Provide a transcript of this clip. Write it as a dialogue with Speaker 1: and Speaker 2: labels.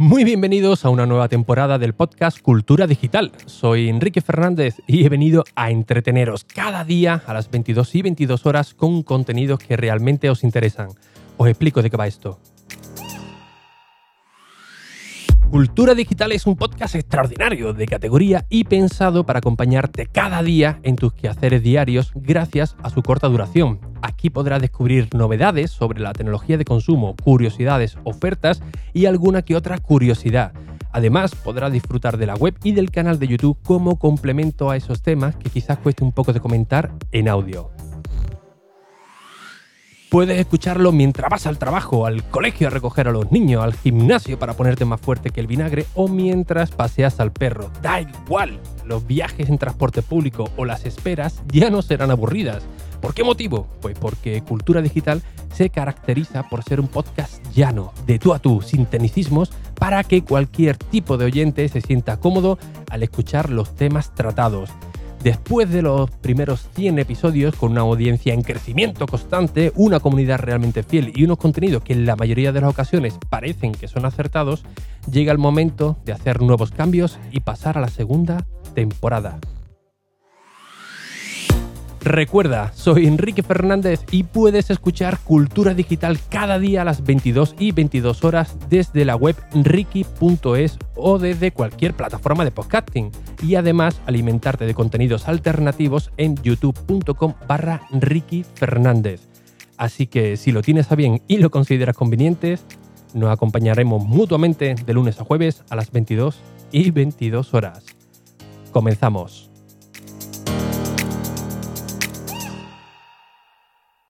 Speaker 1: Muy bienvenidos a una nueva temporada del podcast Cultura Digital. Soy Enrique Fernández y he venido a entreteneros cada día a las 22 y 22 horas con contenidos que realmente os interesan. Os explico de qué va esto. Cultura Digital es un podcast extraordinario de categoría y pensado para acompañarte cada día en tus quehaceres diarios gracias a su corta duración. Aquí podrás descubrir novedades sobre la tecnología de consumo, curiosidades, ofertas y alguna que otra curiosidad. Además, podrás disfrutar de la web y del canal de YouTube como complemento a esos temas que quizás cueste un poco de comentar en audio. Puedes escucharlo mientras vas al trabajo, al colegio a recoger a los niños, al gimnasio para ponerte más fuerte que el vinagre o mientras paseas al perro. Da igual, los viajes en transporte público o las esperas ya no serán aburridas. ¿Por qué motivo? Pues porque Cultura Digital se caracteriza por ser un podcast llano, de tú a tú, sin tecnicismos, para que cualquier tipo de oyente se sienta cómodo al escuchar los temas tratados. Después de los primeros 100 episodios, con una audiencia en crecimiento constante, una comunidad realmente fiel y unos contenidos que en la mayoría de las ocasiones parecen que son acertados, llega el momento de hacer nuevos cambios y pasar a la segunda temporada. Recuerda, soy Enrique Fernández y puedes escuchar Cultura Digital cada día a las 22 y 22 horas desde la web ricky.es o desde cualquier plataforma de podcasting y además alimentarte de contenidos alternativos en youtube.com barra Ricky Fernández. Así que si lo tienes a bien y lo consideras conveniente, nos acompañaremos mutuamente de lunes a jueves a las 22 y 22 horas. Comenzamos.